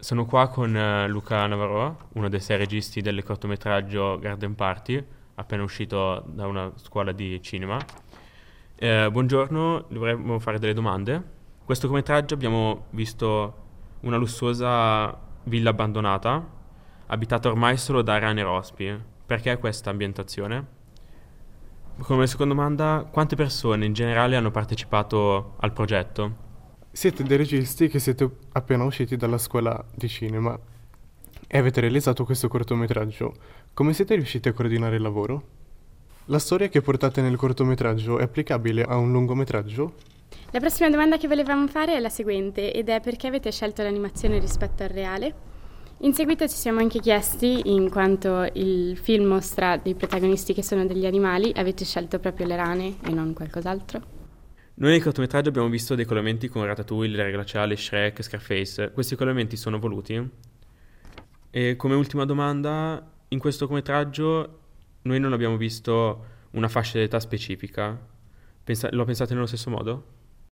Sono qua con eh, Luca Navarro, uno dei sei registi del cortometraggio Garden Party, appena uscito da una scuola di cinema. Eh, buongiorno, dovremmo fare delle domande. In questo cortometraggio abbiamo visto una lussuosa villa abbandonata, abitata ormai solo da rane rospi. Perché questa ambientazione? Come seconda domanda, quante persone in generale hanno partecipato al progetto? Siete dei registi che siete appena usciti dalla scuola di cinema e avete realizzato questo cortometraggio. Come siete riusciti a coordinare il lavoro? La storia che portate nel cortometraggio è applicabile a un lungometraggio? La prossima domanda che volevamo fare è la seguente ed è perché avete scelto l'animazione rispetto al reale? In seguito ci siamo anche chiesti, in quanto il film mostra dei protagonisti che sono degli animali, avete scelto proprio le rane e non qualcos'altro? Noi nel cortometraggio abbiamo visto dei collegamenti con Ratatouille, La glaciale, Shrek, Scarface. Questi collegamenti sono voluti? E come ultima domanda, in questo cortometraggio noi non abbiamo visto una fascia d'età specifica. Pensa- lo pensate nello stesso modo?